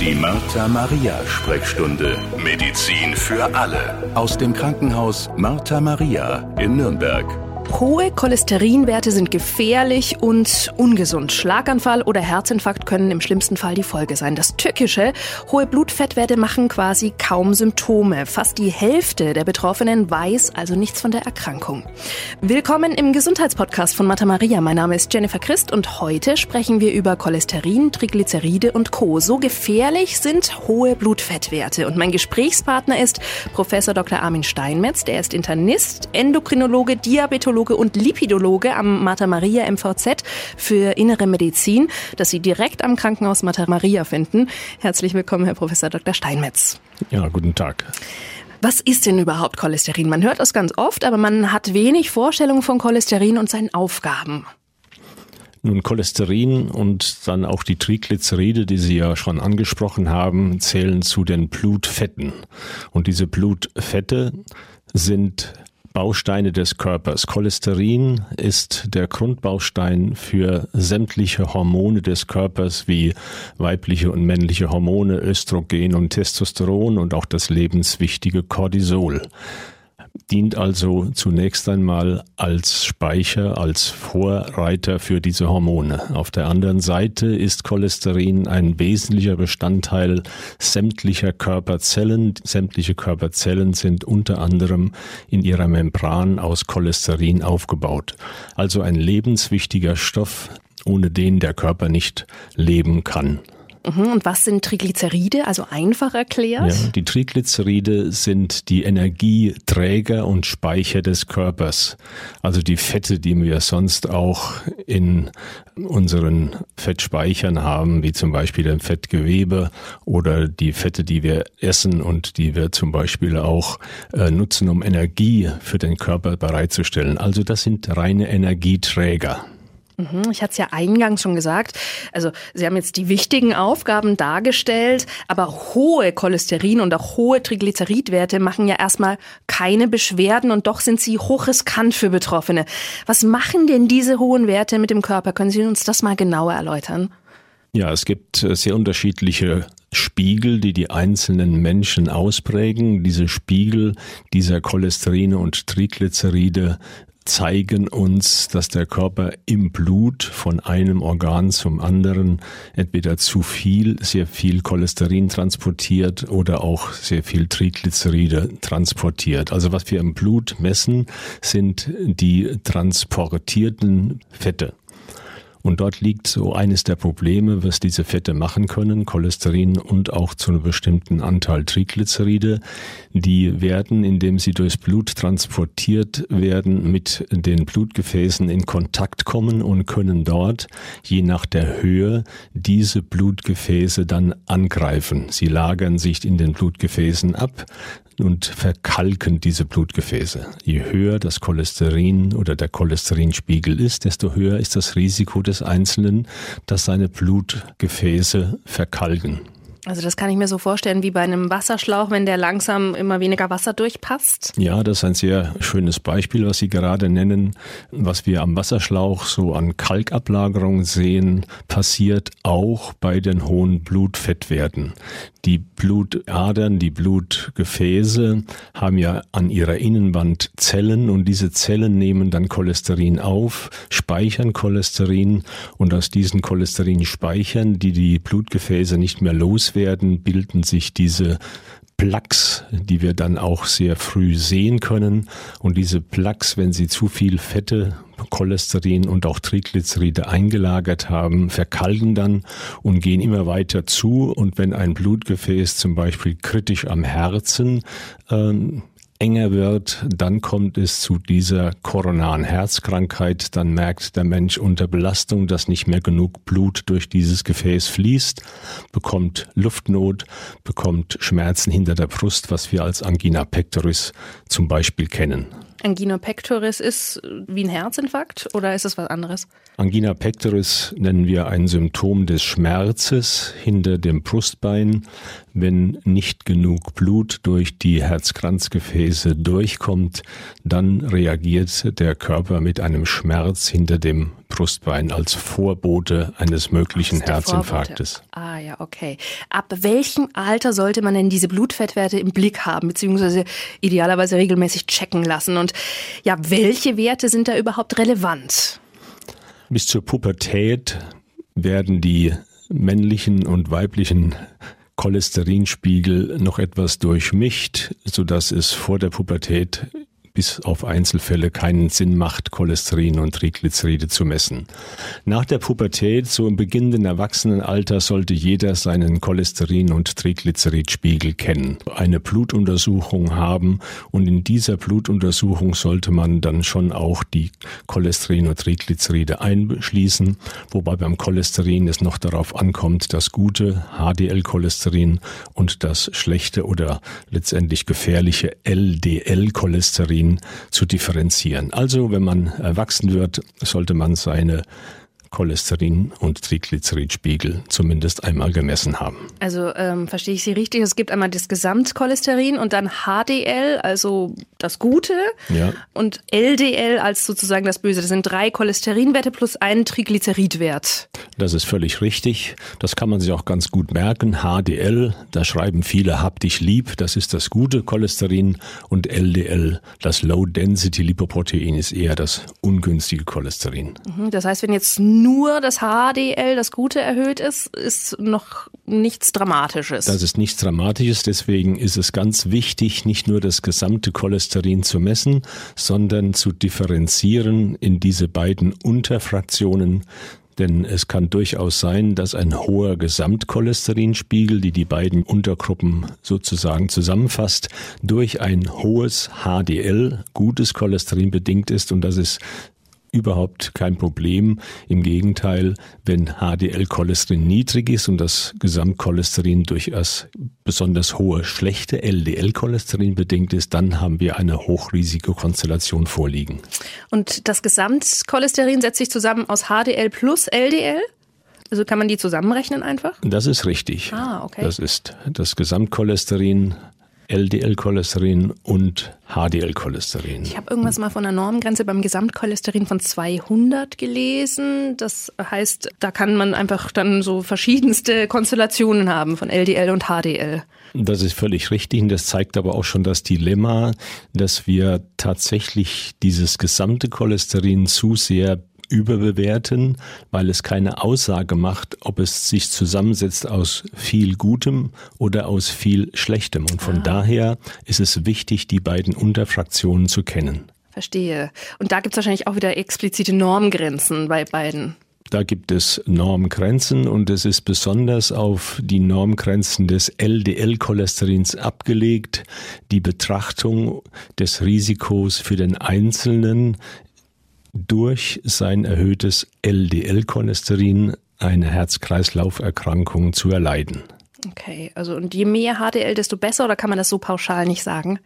Die Martha Maria Sprechstunde. Medizin für alle. Aus dem Krankenhaus Martha Maria in Nürnberg. Hohe Cholesterinwerte sind gefährlich und ungesund. Schlaganfall oder Herzinfarkt können im schlimmsten Fall die Folge sein. Das Tückische, hohe Blutfettwerte machen quasi kaum Symptome. Fast die Hälfte der Betroffenen weiß also nichts von der Erkrankung. Willkommen im Gesundheitspodcast von Mata Maria. Mein Name ist Jennifer Christ und heute sprechen wir über Cholesterin, Triglyceride und Co. So gefährlich sind hohe Blutfettwerte. Und mein Gesprächspartner ist Professor Dr. Armin Steinmetz. Der ist Internist, Endokrinologe, Diabetologe Diabetologe und Lipidologe am Mater Maria MVZ für Innere Medizin, das Sie direkt am Krankenhaus Mater Maria finden. Herzlich willkommen, Herr Professor Dr. Steinmetz. Ja, guten Tag. Was ist denn überhaupt Cholesterin? Man hört das ganz oft, aber man hat wenig Vorstellung von Cholesterin und seinen Aufgaben. Nun, Cholesterin und dann auch die Triglyceride, die Sie ja schon angesprochen haben, zählen zu den Blutfetten. Und diese Blutfette sind Bausteine des Körpers. Cholesterin ist der Grundbaustein für sämtliche Hormone des Körpers wie weibliche und männliche Hormone, Östrogen und Testosteron und auch das lebenswichtige Cortisol dient also zunächst einmal als Speicher, als Vorreiter für diese Hormone. Auf der anderen Seite ist Cholesterin ein wesentlicher Bestandteil sämtlicher Körperzellen. Sämtliche Körperzellen sind unter anderem in ihrer Membran aus Cholesterin aufgebaut. Also ein lebenswichtiger Stoff, ohne den der Körper nicht leben kann. Mhm, und was sind Triglyceride, also einfach erklärt? Ja, die Triglyceride sind die Energieträger und Speicher des Körpers. Also die Fette, die wir sonst auch in unseren Fettspeichern haben, wie zum Beispiel im Fettgewebe oder die Fette, die wir essen und die wir zum Beispiel auch äh, nutzen, um Energie für den Körper bereitzustellen. Also das sind reine Energieträger. Mhm, ich hatte es ja eingangs schon gesagt. Also Sie haben jetzt die wichtigen Aufgaben dargestellt, aber hohe Cholesterin und auch hohe Triglyceridwerte machen ja erstmal keine Beschwerden und doch sind sie hochriskant für Betroffene. Was machen denn diese hohen Werte mit dem Körper? Können Sie uns das mal genauer erläutern? Ja, es gibt äh, sehr unterschiedliche Spiegel, die die einzelnen Menschen ausprägen. Diese Spiegel dieser Cholesterine und Triglyceride zeigen uns, dass der Körper im Blut von einem Organ zum anderen entweder zu viel, sehr viel Cholesterin transportiert oder auch sehr viel Triglyceride transportiert. Also was wir im Blut messen, sind die transportierten Fette. Und dort liegt so eines der Probleme, was diese Fette machen können, Cholesterin und auch zu einem bestimmten Anteil Triglyceride. Die werden, indem sie durchs Blut transportiert werden, mit den Blutgefäßen in Kontakt kommen und können dort, je nach der Höhe, diese Blutgefäße dann angreifen. Sie lagern sich in den Blutgefäßen ab, und verkalken diese Blutgefäße. Je höher das Cholesterin oder der Cholesterinspiegel ist, desto höher ist das Risiko des Einzelnen, dass seine Blutgefäße verkalken. Also das kann ich mir so vorstellen wie bei einem Wasserschlauch, wenn der langsam immer weniger Wasser durchpasst. Ja, das ist ein sehr schönes Beispiel, was Sie gerade nennen. Was wir am Wasserschlauch so an Kalkablagerung sehen, passiert auch bei den hohen Blutfettwerten. Die Blutadern, die Blutgefäße haben ja an ihrer Innenwand Zellen und diese Zellen nehmen dann Cholesterin auf, speichern Cholesterin und aus diesen Cholesterinspeichern, die die Blutgefäße nicht mehr loswerden, bilden sich diese Plaques, die wir dann auch sehr früh sehen können. Und diese Plaques, wenn sie zu viel Fette, Cholesterin und auch Triglyceride eingelagert haben, verkalken dann und gehen immer weiter zu. Und wenn ein Blutgefäß zum Beispiel kritisch am Herzen ähm, enger wird, dann kommt es zu dieser koronaren Herzkrankheit. Dann merkt der Mensch unter Belastung, dass nicht mehr genug Blut durch dieses Gefäß fließt, bekommt Luftnot, bekommt Schmerzen hinter der Brust, was wir als Angina pectoris zum Beispiel kennen. Angina pectoris ist wie ein Herzinfarkt oder ist es was anderes? Angina pectoris nennen wir ein Symptom des Schmerzes hinter dem Brustbein, wenn nicht genug Blut durch die Herzkranzgefäße durchkommt, dann reagiert der Körper mit einem Schmerz hinter dem Brustbein als Vorbote eines möglichen Herzinfarktes. Ah ja, okay. Ab welchem Alter sollte man denn diese Blutfettwerte im Blick haben, beziehungsweise idealerweise regelmäßig checken lassen? Und ja, welche Werte sind da überhaupt relevant? Bis zur Pubertät werden die männlichen und weiblichen Cholesterinspiegel noch etwas durchmischt, sodass es vor der Pubertät bis auf Einzelfälle keinen Sinn macht, Cholesterin und Triglyceride zu messen. Nach der Pubertät, so im beginnenden Erwachsenenalter, sollte jeder seinen Cholesterin- und Triglyceridspiegel kennen, eine Blutuntersuchung haben und in dieser Blutuntersuchung sollte man dann schon auch die Cholesterin und Triglyceride einschließen, wobei beim Cholesterin es noch darauf ankommt, das gute HDL-Cholesterin und das schlechte oder letztendlich gefährliche LDL-Cholesterin Cholesterin zu differenzieren. Also wenn man erwachsen wird, sollte man seine Cholesterin- und Triglyceridspiegel zumindest einmal gemessen haben. Also ähm, verstehe ich Sie richtig, es gibt einmal das Gesamtcholesterin und dann HDL, also das Gute, ja. und LDL als sozusagen das Böse. Das sind drei Cholesterinwerte plus ein Triglyceridwert. Das ist völlig richtig. Das kann man sich auch ganz gut merken. HDL, da schreiben viele, hab dich lieb, das ist das gute Cholesterin und LDL, das Low Density Lipoprotein ist eher das ungünstige Cholesterin. Mhm, das heißt, wenn jetzt nur das HDL, das Gute, erhöht ist, ist noch nichts Dramatisches. Das ist nichts Dramatisches, deswegen ist es ganz wichtig, nicht nur das gesamte Cholesterin zu messen, sondern zu differenzieren in diese beiden Unterfraktionen. Denn es kann durchaus sein, dass ein hoher Gesamtcholesterinspiegel, die die beiden Untergruppen sozusagen zusammenfasst, durch ein hohes HDL, gutes Cholesterin bedingt ist. Und das ist überhaupt kein Problem. Im Gegenteil, wenn HDL-Cholesterin niedrig ist und das Gesamtcholesterin durch das besonders hohe schlechte LDL-Cholesterin bedingt ist, dann haben wir eine Hochrisikokonstellation vorliegen. Und das Gesamtcholesterin setzt sich zusammen aus HDL plus LDL? Also kann man die zusammenrechnen einfach? Das ist richtig. Ah, okay. Das ist das Gesamtcholesterin LDL-Cholesterin und HDL-Cholesterin. Ich habe irgendwas mal von einer Normgrenze beim Gesamtcholesterin von 200 gelesen. Das heißt, da kann man einfach dann so verschiedenste Konstellationen haben von LDL und HDL. Das ist völlig richtig und das zeigt aber auch schon das Dilemma, dass wir tatsächlich dieses gesamte Cholesterin zu sehr überbewerten, weil es keine Aussage macht, ob es sich zusammensetzt aus viel Gutem oder aus viel Schlechtem. Und von ah. daher ist es wichtig, die beiden Unterfraktionen zu kennen. Verstehe. Und da gibt es wahrscheinlich auch wieder explizite Normgrenzen bei beiden. Da gibt es Normgrenzen und es ist besonders auf die Normgrenzen des LDL-Cholesterins abgelegt, die Betrachtung des Risikos für den Einzelnen durch sein erhöhtes LDL-Cholesterin eine Herz-Kreislauf-Erkrankung zu erleiden. Okay, also und je mehr HDL, desto besser oder kann man das so pauschal nicht sagen?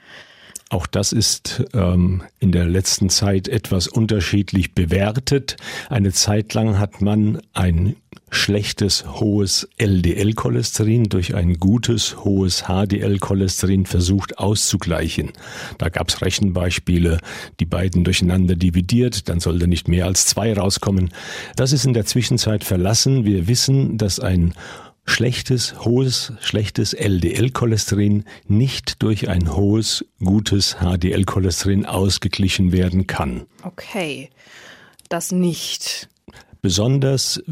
Auch das ist ähm, in der letzten Zeit etwas unterschiedlich bewertet. Eine Zeit lang hat man ein schlechtes hohes LDL-Cholesterin durch ein gutes hohes HDL-Cholesterin versucht auszugleichen. Da gab es Rechenbeispiele, die beiden durcheinander dividiert, dann sollte nicht mehr als zwei rauskommen. Das ist in der Zwischenzeit verlassen. Wir wissen, dass ein schlechtes, hohes, schlechtes LDL-Cholesterin nicht durch ein hohes, gutes HDL-Cholesterin ausgeglichen werden kann. Okay, das nicht. Besonders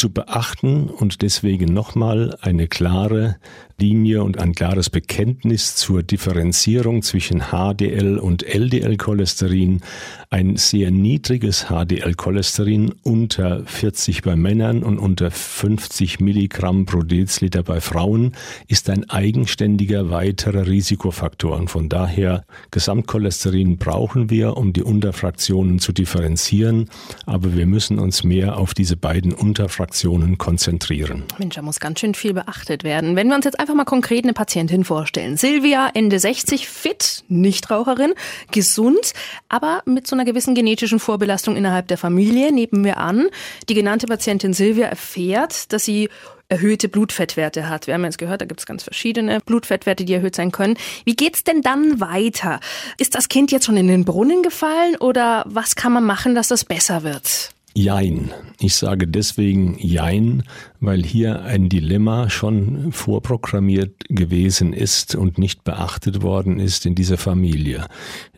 zu beachten und deswegen nochmal eine klare Linie und ein klares Bekenntnis zur Differenzierung zwischen HDL und LDL-Cholesterin. Ein sehr niedriges HDL-Cholesterin unter 40 bei Männern und unter 50 Milligramm pro Deziliter bei Frauen ist ein eigenständiger weiterer Risikofaktor. Und von daher Gesamtcholesterin brauchen wir, um die Unterfraktionen zu differenzieren. Aber wir müssen uns mehr auf diese beiden Unterfraktionen konzentrieren. Mensch, da muss ganz schön viel beachtet werden. Wenn wir uns jetzt einfach einfach mal konkret eine Patientin vorstellen. Silvia, Ende 60, fit, Nichtraucherin, gesund, aber mit so einer gewissen genetischen Vorbelastung innerhalb der Familie. Nehmen wir an, die genannte Patientin Silvia erfährt, dass sie erhöhte Blutfettwerte hat. Wir haben jetzt gehört, da gibt es ganz verschiedene Blutfettwerte, die erhöht sein können. Wie geht's denn dann weiter? Ist das Kind jetzt schon in den Brunnen gefallen oder was kann man machen, dass das besser wird? Jein. Ich sage deswegen Jein, weil hier ein Dilemma schon vorprogrammiert gewesen ist und nicht beachtet worden ist in dieser Familie.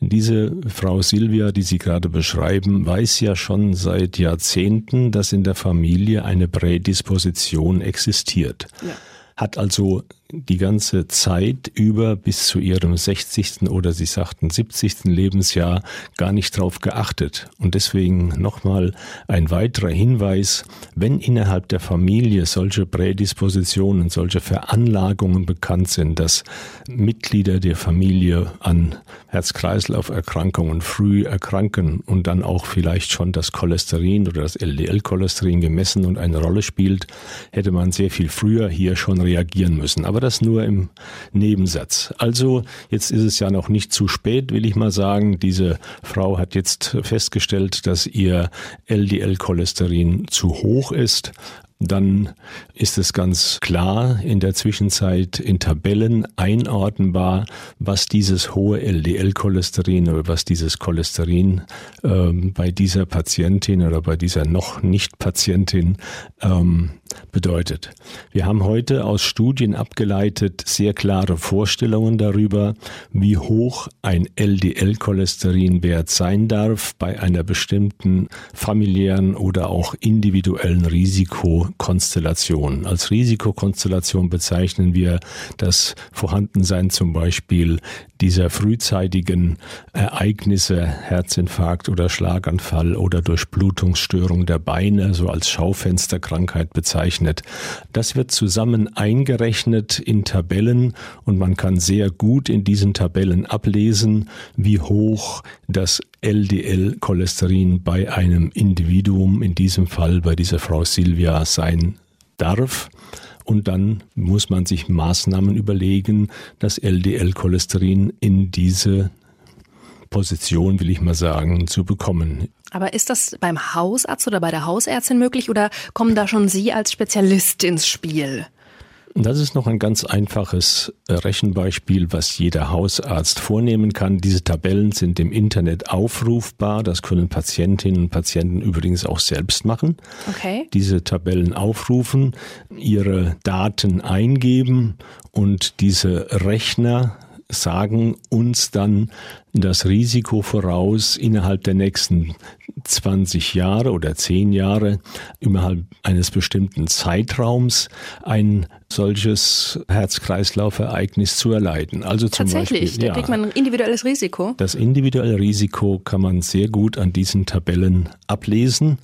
Diese Frau Silvia, die Sie gerade beschreiben, weiß ja schon seit Jahrzehnten, dass in der Familie eine Prädisposition existiert. Ja. Hat also die ganze Zeit über bis zu ihrem 60. oder sie sagten 70. Lebensjahr gar nicht drauf geachtet. Und deswegen nochmal ein weiterer Hinweis, wenn innerhalb der Familie solche Prädispositionen, solche Veranlagungen bekannt sind, dass Mitglieder der Familie an Herz-Kreislauf-Erkrankungen früh erkranken und dann auch vielleicht schon das Cholesterin oder das LDL-Cholesterin gemessen und eine Rolle spielt, hätte man sehr viel früher hier schon reagieren müssen. Aber das nur im Nebensatz. Also jetzt ist es ja noch nicht zu spät, will ich mal sagen. Diese Frau hat jetzt festgestellt, dass ihr LDL-Cholesterin zu hoch ist dann ist es ganz klar in der Zwischenzeit in Tabellen einordnbar, was dieses hohe LDL-Cholesterin oder was dieses Cholesterin ähm, bei dieser Patientin oder bei dieser noch nicht Patientin ähm, bedeutet. Wir haben heute aus Studien abgeleitet sehr klare Vorstellungen darüber, wie hoch ein LDL-Cholesterinwert sein darf bei einer bestimmten familiären oder auch individuellen Risikokonstellation. Als Risikokonstellation bezeichnen wir das Vorhandensein zum Beispiel dieser frühzeitigen Ereignisse, Herzinfarkt oder Schlaganfall oder Durchblutungsstörung der Beine, so als Schaufensterkrankheit bezeichnet. Das wird zusammen eingerechnet in Tabellen und man kann sehr gut in diesen Tabellen ablesen, wie hoch das LDL-Cholesterin bei einem Individuum, in diesem Fall bei dieser Frau Silvia, sein darf. Und dann muss man sich Maßnahmen überlegen, das LDL-Cholesterin in diese Position, will ich mal sagen, zu bekommen. Aber ist das beim Hausarzt oder bei der Hausärztin möglich oder kommen da schon Sie als Spezialist ins Spiel? Das ist noch ein ganz einfaches äh, Rechenbeispiel, was jeder Hausarzt vornehmen kann. Diese Tabellen sind im Internet aufrufbar. Das können Patientinnen und Patienten übrigens auch selbst machen. Okay. Diese Tabellen aufrufen, ihre Daten eingeben und diese Rechner sagen uns dann das Risiko voraus, innerhalb der nächsten 20 Jahre oder 10 Jahre, innerhalb eines bestimmten Zeitraums ein solches Herz-Kreislauf-Ereignis zu erleiden. Also zum Tatsächlich, Beispiel, da kriegt man ein individuelles Risiko. Das individuelle Risiko kann man sehr gut an diesen Tabellen ablesen.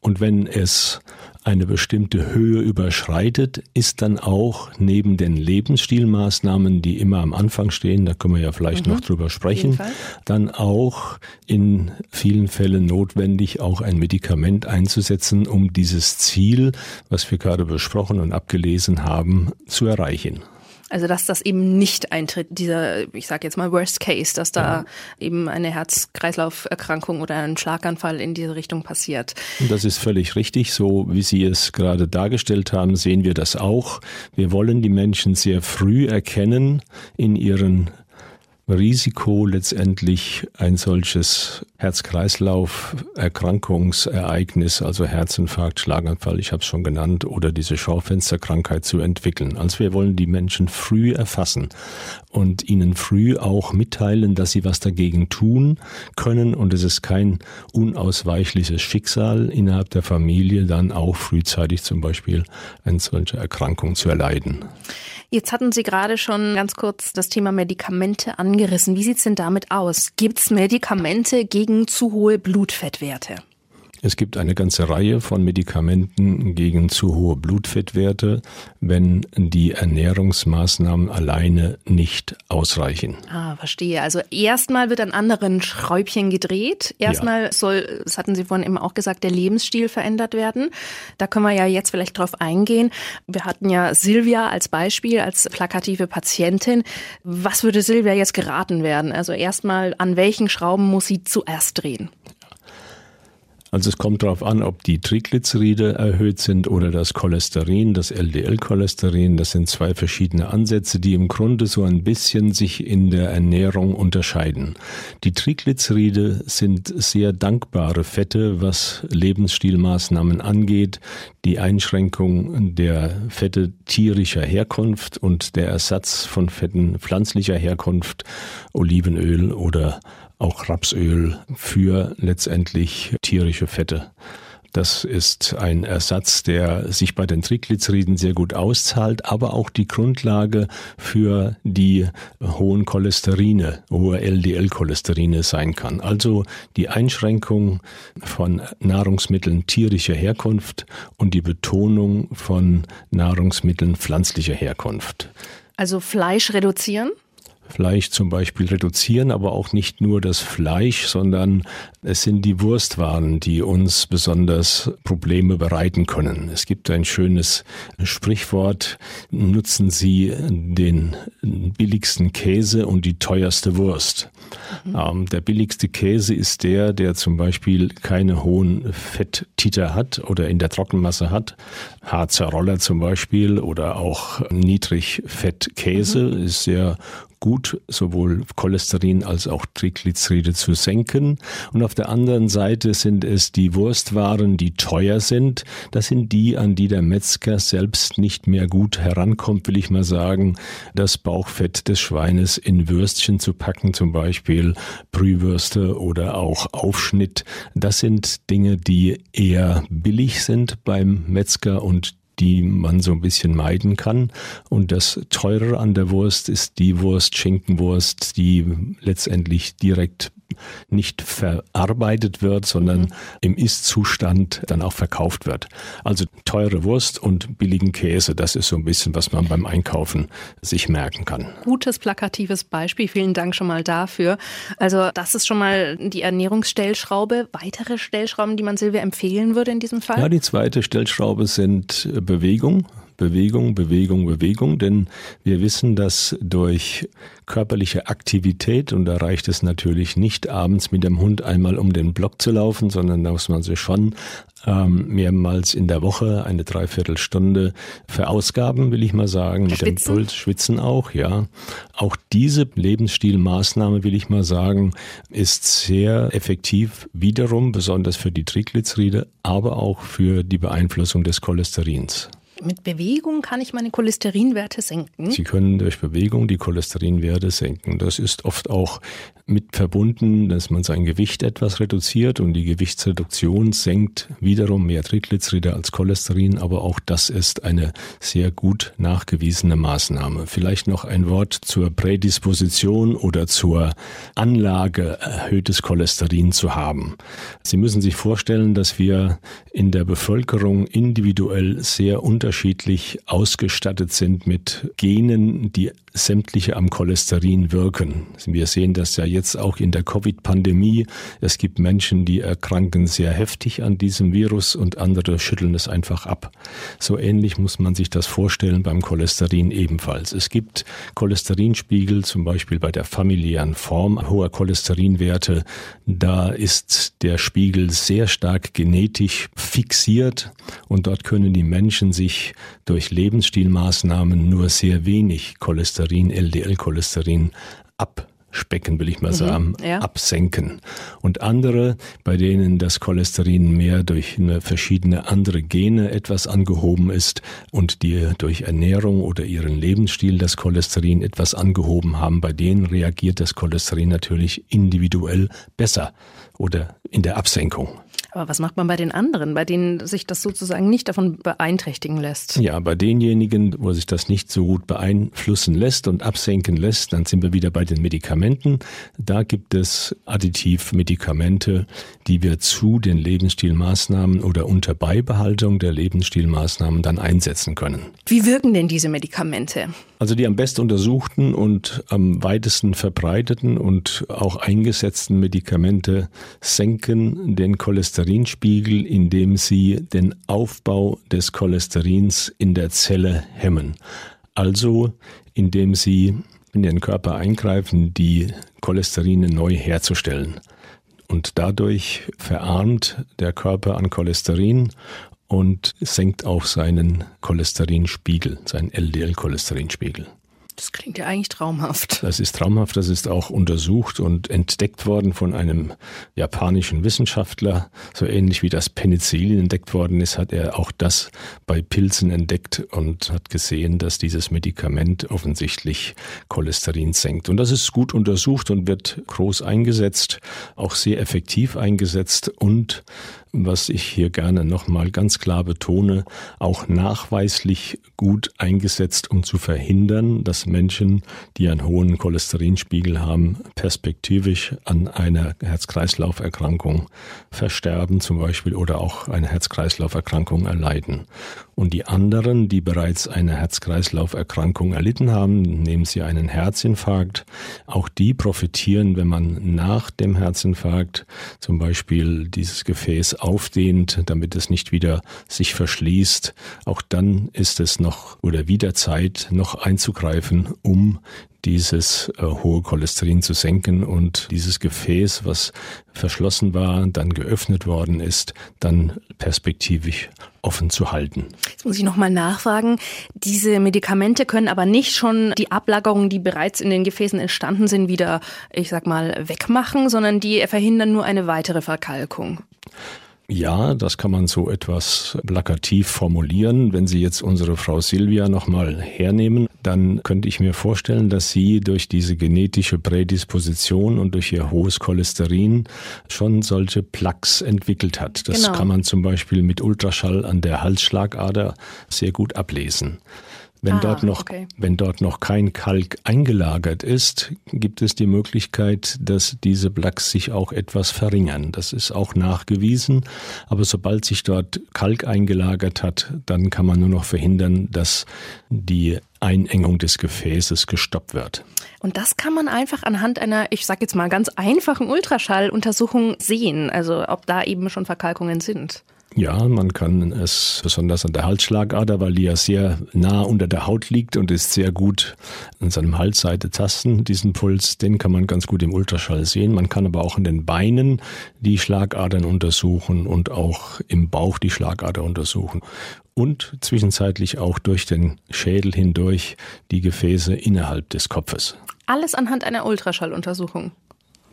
Und wenn es eine bestimmte Höhe überschreitet, ist dann auch neben den Lebensstilmaßnahmen, die immer am Anfang stehen, da können wir ja vielleicht mhm. noch drüber sprechen, dann auch in vielen Fällen notwendig, auch ein Medikament einzusetzen, um dieses Ziel, was wir gerade besprochen und abgelesen haben, zu erreichen. Also dass das eben nicht eintritt, dieser, ich sage jetzt mal Worst Case, dass da ja. eben eine Herz-Kreislauf-Erkrankung oder ein Schlaganfall in diese Richtung passiert. Das ist völlig richtig. So wie Sie es gerade dargestellt haben, sehen wir das auch. Wir wollen die Menschen sehr früh erkennen in ihren Risiko letztendlich ein solches Herz-Kreislauf-Erkrankungsereignis, also Herzinfarkt, Schlaganfall, ich habe es schon genannt, oder diese Schaufensterkrankheit zu entwickeln. Also wir wollen die Menschen früh erfassen und ihnen früh auch mitteilen, dass sie was dagegen tun können und es ist kein unausweichliches Schicksal innerhalb der Familie, dann auch frühzeitig zum Beispiel eine solche Erkrankung zu erleiden. Jetzt hatten Sie gerade schon ganz kurz das Thema Medikamente angerissen. Wie sieht es denn damit aus? Gibt es Medikamente gegen zu hohe Blutfettwerte? Es gibt eine ganze Reihe von Medikamenten gegen zu hohe Blutfettwerte, wenn die Ernährungsmaßnahmen alleine nicht ausreichen. Ah, verstehe. Also erstmal wird an anderen Schräubchen gedreht. Erstmal ja. soll, das hatten Sie vorhin eben auch gesagt, der Lebensstil verändert werden. Da können wir ja jetzt vielleicht drauf eingehen. Wir hatten ja Silvia als Beispiel, als plakative Patientin. Was würde Silvia jetzt geraten werden? Also erstmal, an welchen Schrauben muss sie zuerst drehen? Also es kommt darauf an, ob die Triglyceride erhöht sind oder das Cholesterin, das LDL-Cholesterin. Das sind zwei verschiedene Ansätze, die im Grunde so ein bisschen sich in der Ernährung unterscheiden. Die Triglyceride sind sehr dankbare Fette, was Lebensstilmaßnahmen angeht. Die Einschränkung der Fette tierischer Herkunft und der Ersatz von Fetten pflanzlicher Herkunft, Olivenöl oder auch Rapsöl für letztendlich tierische Fette. Das ist ein Ersatz, der sich bei den Triglyceriden sehr gut auszahlt, aber auch die Grundlage für die hohen Cholesterine, hohe LDL-Cholesterine sein kann. Also die Einschränkung von Nahrungsmitteln tierischer Herkunft und die Betonung von Nahrungsmitteln pflanzlicher Herkunft. Also Fleisch reduzieren? Fleisch zum Beispiel reduzieren, aber auch nicht nur das Fleisch, sondern es sind die Wurstwaren, die uns besonders Probleme bereiten können. Es gibt ein schönes Sprichwort, nutzen Sie den billigsten Käse und die teuerste Wurst. Mhm. Ähm, der billigste Käse ist der, der zum Beispiel keine hohen Fetttiter hat oder in der Trockenmasse hat. Harzer Roller zum Beispiel oder auch Niedrigfettkäse mhm. ist sehr gut, sowohl Cholesterin als auch Triglyceride zu senken. Und auf der anderen Seite sind es die Wurstwaren, die teuer sind. Das sind die, an die der Metzger selbst nicht mehr gut herankommt, will ich mal sagen. Das Bauchfett des Schweines in Würstchen zu packen, zum Beispiel Brühwürste oder auch Aufschnitt. Das sind Dinge, die eher billig sind beim Metzger und die man so ein bisschen meiden kann. Und das Teure an der Wurst ist die Wurst, Schinkenwurst, die letztendlich direkt nicht verarbeitet wird, sondern mhm. im Ist-Zustand dann auch verkauft wird. Also teure Wurst und billigen Käse, das ist so ein bisschen, was man beim Einkaufen sich merken kann. Gutes plakatives Beispiel, vielen Dank schon mal dafür. Also das ist schon mal die Ernährungsstellschraube. Weitere Stellschrauben, die man Silvia empfehlen würde in diesem Fall? Ja, die zweite Stellschraube sind Bewegung. Bewegung, Bewegung, Bewegung, denn wir wissen, dass durch körperliche Aktivität, und da reicht es natürlich nicht, abends mit dem Hund einmal um den Block zu laufen, sondern da muss man sich schon ähm, mehrmals in der Woche eine Dreiviertelstunde verausgaben, will ich mal sagen, mit schwitzen. dem Puls, schwitzen auch, ja. Auch diese Lebensstilmaßnahme, will ich mal sagen, ist sehr effektiv, wiederum besonders für die Triglyceride, aber auch für die Beeinflussung des Cholesterins. Mit Bewegung kann ich meine Cholesterinwerte senken? Sie können durch Bewegung die Cholesterinwerte senken. Das ist oft auch mit verbunden, dass man sein Gewicht etwas reduziert und die Gewichtsreduktion senkt wiederum mehr Triglyceride als Cholesterin, aber auch das ist eine sehr gut nachgewiesene Maßnahme. Vielleicht noch ein Wort zur Prädisposition oder zur Anlage erhöhtes Cholesterin zu haben. Sie müssen sich vorstellen, dass wir in der Bevölkerung individuell sehr unterschiedlich ausgestattet sind mit Genen, die sämtliche am Cholesterin wirken. Wir sehen das ja jetzt auch in der Covid-Pandemie. Es gibt Menschen, die erkranken sehr heftig an diesem Virus und andere schütteln es einfach ab. So ähnlich muss man sich das vorstellen beim Cholesterin ebenfalls. Es gibt Cholesterinspiegel, zum Beispiel bei der familiären Form hoher Cholesterinwerte. Da ist der Spiegel sehr stark genetisch fixiert und dort können die Menschen sich durch Lebensstilmaßnahmen nur sehr wenig Cholesterin Cholesterin, LDL-Cholesterin abspecken, will ich mal mhm, sagen, ja. absenken. Und andere, bei denen das Cholesterin mehr durch verschiedene andere Gene etwas angehoben ist und die durch Ernährung oder ihren Lebensstil das Cholesterin etwas angehoben haben, bei denen reagiert das Cholesterin natürlich individuell besser oder in der Absenkung. Aber was macht man bei den anderen, bei denen sich das sozusagen nicht davon beeinträchtigen lässt? Ja, bei denjenigen, wo sich das nicht so gut beeinflussen lässt und absenken lässt, dann sind wir wieder bei den Medikamenten. Da gibt es Additivmedikamente, die wir zu den Lebensstilmaßnahmen oder unter Beibehaltung der Lebensstilmaßnahmen dann einsetzen können. Wie wirken denn diese Medikamente? Also die am besten untersuchten und am weitesten verbreiteten und auch eingesetzten Medikamente senken den Cholesterinspiegel, indem sie den Aufbau des Cholesterins in der Zelle hemmen. Also indem sie in den Körper eingreifen, die Cholesterine neu herzustellen. Und dadurch verarmt der Körper an Cholesterin und senkt auch seinen Cholesterinspiegel, seinen LDL-Cholesterinspiegel. Das klingt ja eigentlich traumhaft. Das ist traumhaft. Das ist auch untersucht und entdeckt worden von einem japanischen Wissenschaftler. So ähnlich wie das Penicillin entdeckt worden ist, hat er auch das bei Pilzen entdeckt und hat gesehen, dass dieses Medikament offensichtlich Cholesterin senkt. Und das ist gut untersucht und wird groß eingesetzt, auch sehr effektiv eingesetzt und was ich hier gerne nochmal ganz klar betone, auch nachweislich gut eingesetzt, um zu verhindern, dass Menschen, die einen hohen Cholesterinspiegel haben, perspektivisch an einer Herz-Kreislauf-Erkrankung versterben zum Beispiel oder auch eine Herz-Kreislauf-Erkrankung erleiden. Und die anderen, die bereits eine Herz-Kreislauf-Erkrankung erlitten haben, nehmen sie einen Herzinfarkt, auch die profitieren, wenn man nach dem Herzinfarkt zum Beispiel dieses Gefäß aufdehnt, damit es nicht wieder sich verschließt. Auch dann ist es noch oder wieder Zeit, noch einzugreifen, um dieses äh, hohe Cholesterin zu senken und dieses Gefäß, was verschlossen war, dann geöffnet worden ist, dann perspektivisch offen zu halten. Jetzt muss ich nochmal nachfragen. Diese Medikamente können aber nicht schon die Ablagerungen, die bereits in den Gefäßen entstanden sind, wieder, ich sag mal, wegmachen, sondern die verhindern nur eine weitere Verkalkung. Ja, das kann man so etwas plakativ formulieren. Wenn Sie jetzt unsere Frau Silvia nochmal hernehmen, dann könnte ich mir vorstellen, dass sie durch diese genetische Prädisposition und durch ihr hohes Cholesterin schon solche Plaques entwickelt hat. Das genau. kann man zum Beispiel mit Ultraschall an der Halsschlagader sehr gut ablesen. Wenn, ah, dort noch, okay. wenn dort noch kein Kalk eingelagert ist, gibt es die Möglichkeit, dass diese Plaques sich auch etwas verringern. Das ist auch nachgewiesen. Aber sobald sich dort Kalk eingelagert hat, dann kann man nur noch verhindern, dass die Einengung des Gefäßes gestoppt wird. Und das kann man einfach anhand einer, ich sage jetzt mal ganz einfachen Ultraschalluntersuchung sehen, also ob da eben schon Verkalkungen sind. Ja, man kann es besonders an der Halsschlagader, weil die ja sehr nah unter der Haut liegt und ist sehr gut an seinem Halsseite tasten. Diesen Puls, den kann man ganz gut im Ultraschall sehen. Man kann aber auch an den Beinen die Schlagadern untersuchen und auch im Bauch die Schlagader untersuchen. Und zwischenzeitlich auch durch den Schädel hindurch die Gefäße innerhalb des Kopfes. Alles anhand einer Ultraschalluntersuchung.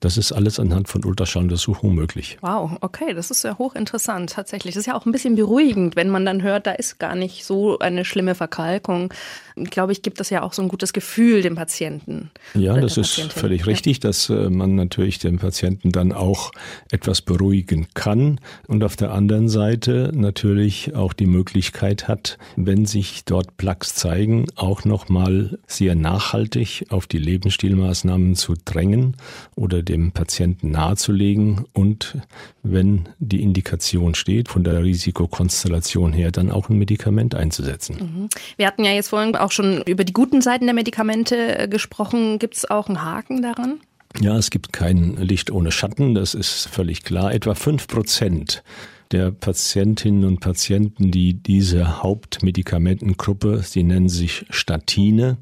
Das ist alles anhand von Ultraschalluntersuchungen möglich. Wow, okay, das ist ja hochinteressant tatsächlich. Das ist ja auch ein bisschen beruhigend, wenn man dann hört, da ist gar nicht so eine schlimme Verkalkung. Glaube ich, gibt das ja auch so ein gutes Gefühl dem Patienten. Ja, das ist völlig richtig, dass äh, man natürlich den Patienten dann auch etwas beruhigen kann und auf der anderen Seite natürlich auch die Möglichkeit hat, wenn sich dort Plaques zeigen, auch nochmal sehr nachhaltig auf die Lebensstilmaßnahmen zu drängen oder dem Patienten nahezulegen und wenn die Indikation steht, von der Risikokonstellation her dann auch ein Medikament einzusetzen. Mhm. Wir hatten ja jetzt vorhin auch schon über die guten Seiten der Medikamente äh, gesprochen. Gibt es auch einen Haken daran? Ja, es gibt kein Licht ohne Schatten, das ist völlig klar. Etwa fünf Prozent der Patientinnen und Patienten, die diese Hauptmedikamentengruppe, sie nennen sich Statine,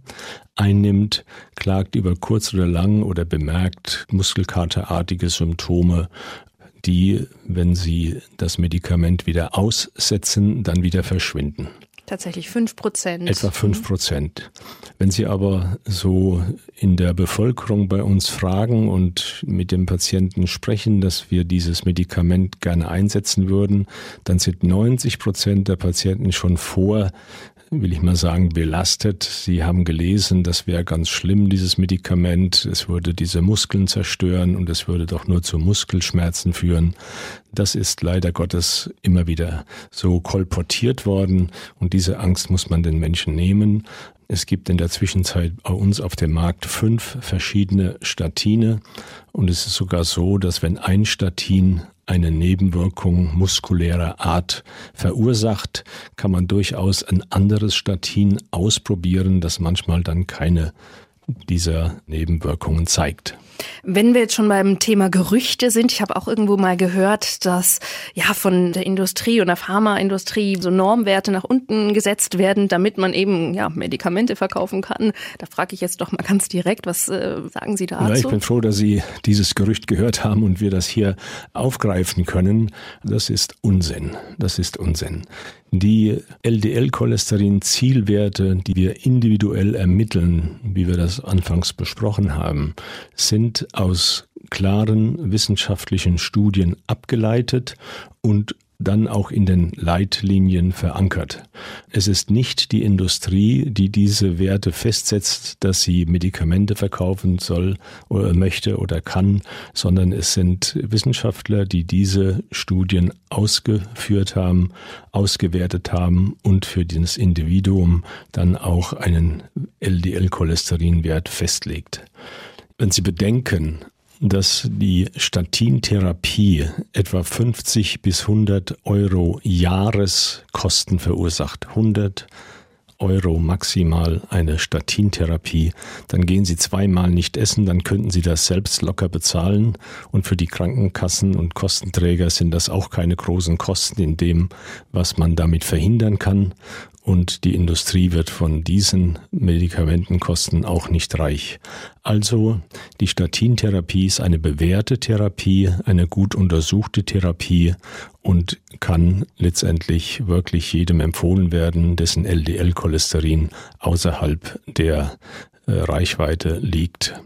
einnimmt, klagt über kurz oder lang oder bemerkt muskelkaterartige Symptome, die, wenn sie das Medikament wieder aussetzen, dann wieder verschwinden. Tatsächlich fünf Prozent. Etwa fünf Prozent. Wenn Sie aber so in der Bevölkerung bei uns fragen und mit dem Patienten sprechen, dass wir dieses Medikament gerne einsetzen würden, dann sind 90 Prozent der Patienten schon vor will ich mal sagen, belastet. Sie haben gelesen, das wäre ganz schlimm, dieses Medikament. Es würde diese Muskeln zerstören und es würde doch nur zu Muskelschmerzen führen. Das ist leider Gottes immer wieder so kolportiert worden und diese Angst muss man den Menschen nehmen. Es gibt in der Zwischenzeit bei uns auf dem Markt fünf verschiedene Statine und es ist sogar so, dass wenn ein Statin eine Nebenwirkung muskulärer Art verursacht, kann man durchaus ein anderes Statin ausprobieren, das manchmal dann keine dieser Nebenwirkungen zeigt. Wenn wir jetzt schon beim Thema Gerüchte sind, ich habe auch irgendwo mal gehört, dass ja von der Industrie und der Pharmaindustrie so Normwerte nach unten gesetzt werden, damit man eben ja Medikamente verkaufen kann. Da frage ich jetzt doch mal ganz direkt, was äh, sagen Sie dazu? Ja, ich bin froh, dass Sie dieses Gerücht gehört haben und wir das hier aufgreifen können. Das ist Unsinn. Das ist Unsinn. Die LDL-Cholesterin-Zielwerte, die wir individuell ermitteln, wie wir das anfangs besprochen haben, sind aus klaren wissenschaftlichen Studien abgeleitet und dann auch in den Leitlinien verankert. Es ist nicht die Industrie, die diese Werte festsetzt, dass sie Medikamente verkaufen soll oder möchte oder kann, sondern es sind Wissenschaftler, die diese Studien ausgeführt haben, ausgewertet haben und für das Individuum dann auch einen LDL-Cholesterinwert festlegt. Wenn Sie bedenken, dass die Statintherapie etwa 50 bis 100 Euro Jahreskosten verursacht. 100 Euro maximal eine Statintherapie. Dann gehen Sie zweimal nicht essen, dann könnten Sie das selbst locker bezahlen. Und für die Krankenkassen und Kostenträger sind das auch keine großen Kosten in dem, was man damit verhindern kann und die Industrie wird von diesen Medikamentenkosten auch nicht reich. Also die Statintherapie ist eine bewährte Therapie, eine gut untersuchte Therapie und kann letztendlich wirklich jedem empfohlen werden, dessen LDL-Cholesterin außerhalb der äh, Reichweite liegt.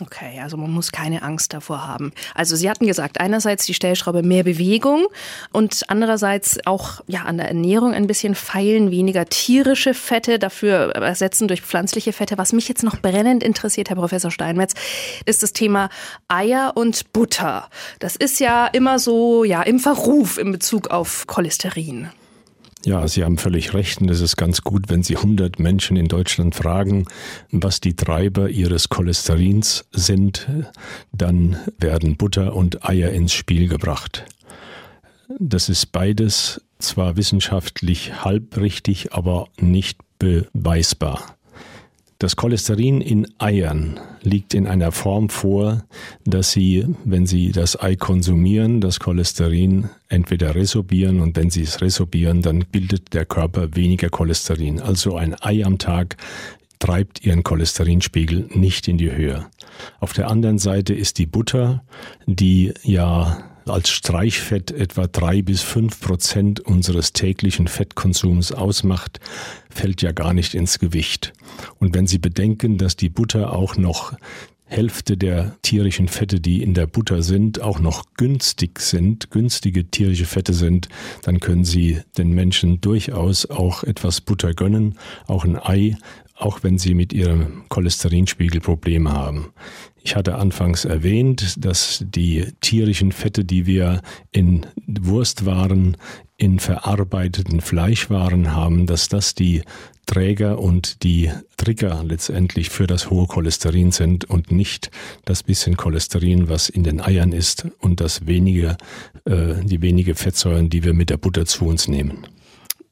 Okay, also man muss keine Angst davor haben. Also Sie hatten gesagt, einerseits die Stellschraube mehr Bewegung und andererseits auch ja an der Ernährung ein bisschen feilen, weniger tierische Fette, dafür ersetzen durch pflanzliche Fette. Was mich jetzt noch brennend interessiert, Herr Professor Steinmetz, ist das Thema Eier und Butter. Das ist ja immer so ja im Verruf in Bezug auf Cholesterin. Ja, Sie haben völlig recht. Und es ist ganz gut, wenn Sie 100 Menschen in Deutschland fragen, was die Treiber ihres Cholesterins sind, dann werden Butter und Eier ins Spiel gebracht. Das ist beides zwar wissenschaftlich halbrichtig, aber nicht beweisbar. Das Cholesterin in Eiern liegt in einer Form vor, dass Sie, wenn Sie das Ei konsumieren, das Cholesterin entweder resorbieren und wenn Sie es resorbieren, dann bildet der Körper weniger Cholesterin. Also ein Ei am Tag treibt Ihren Cholesterinspiegel nicht in die Höhe. Auf der anderen Seite ist die Butter, die ja als Streichfett etwa drei bis fünf Prozent unseres täglichen Fettkonsums ausmacht, fällt ja gar nicht ins Gewicht. Und wenn Sie bedenken, dass die Butter auch noch Hälfte der tierischen Fette, die in der Butter sind, auch noch günstig sind, günstige tierische Fette sind, dann können Sie den Menschen durchaus auch etwas Butter gönnen, auch ein Ei, auch wenn sie mit ihrem Cholesterinspiegel Probleme haben. Ich hatte anfangs erwähnt, dass die tierischen Fette, die wir in Wurstwaren, in verarbeiteten Fleischwaren haben, dass das die Träger und die Trigger letztendlich für das hohe Cholesterin sind und nicht das bisschen Cholesterin, was in den Eiern ist und das wenige, äh, die wenige Fettsäuren, die wir mit der Butter zu uns nehmen.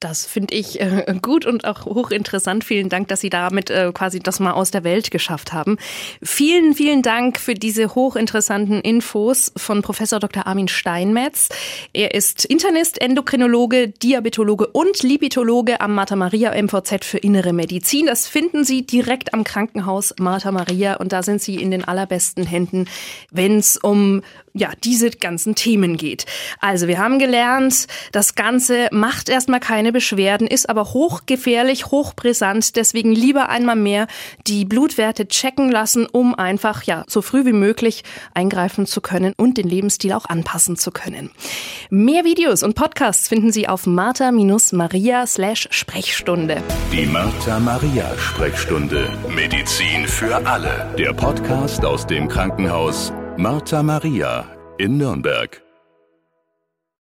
Das finde ich äh, gut und auch hochinteressant. Vielen Dank, dass Sie damit äh, quasi das mal aus der Welt geschafft haben. Vielen, vielen Dank für diese hochinteressanten Infos von Professor Dr. Armin Steinmetz. Er ist Internist, Endokrinologe, Diabetologe und Lipidologe am Martha Maria MVZ für Innere Medizin. Das finden Sie direkt am Krankenhaus Martha Maria und da sind Sie in den allerbesten Händen, wenn es um ja, diese ganzen Themen geht. Also wir haben gelernt, das Ganze macht erstmal keine Beschwerden, ist aber hochgefährlich, hochbrisant. Deswegen lieber einmal mehr die Blutwerte checken lassen, um einfach ja so früh wie möglich eingreifen zu können und den Lebensstil auch anpassen zu können. Mehr Videos und Podcasts finden Sie auf martha-maria Sprechstunde. Die Martha Maria Sprechstunde. Medizin für alle. Der Podcast aus dem Krankenhaus Martha Maria in Nürnberg.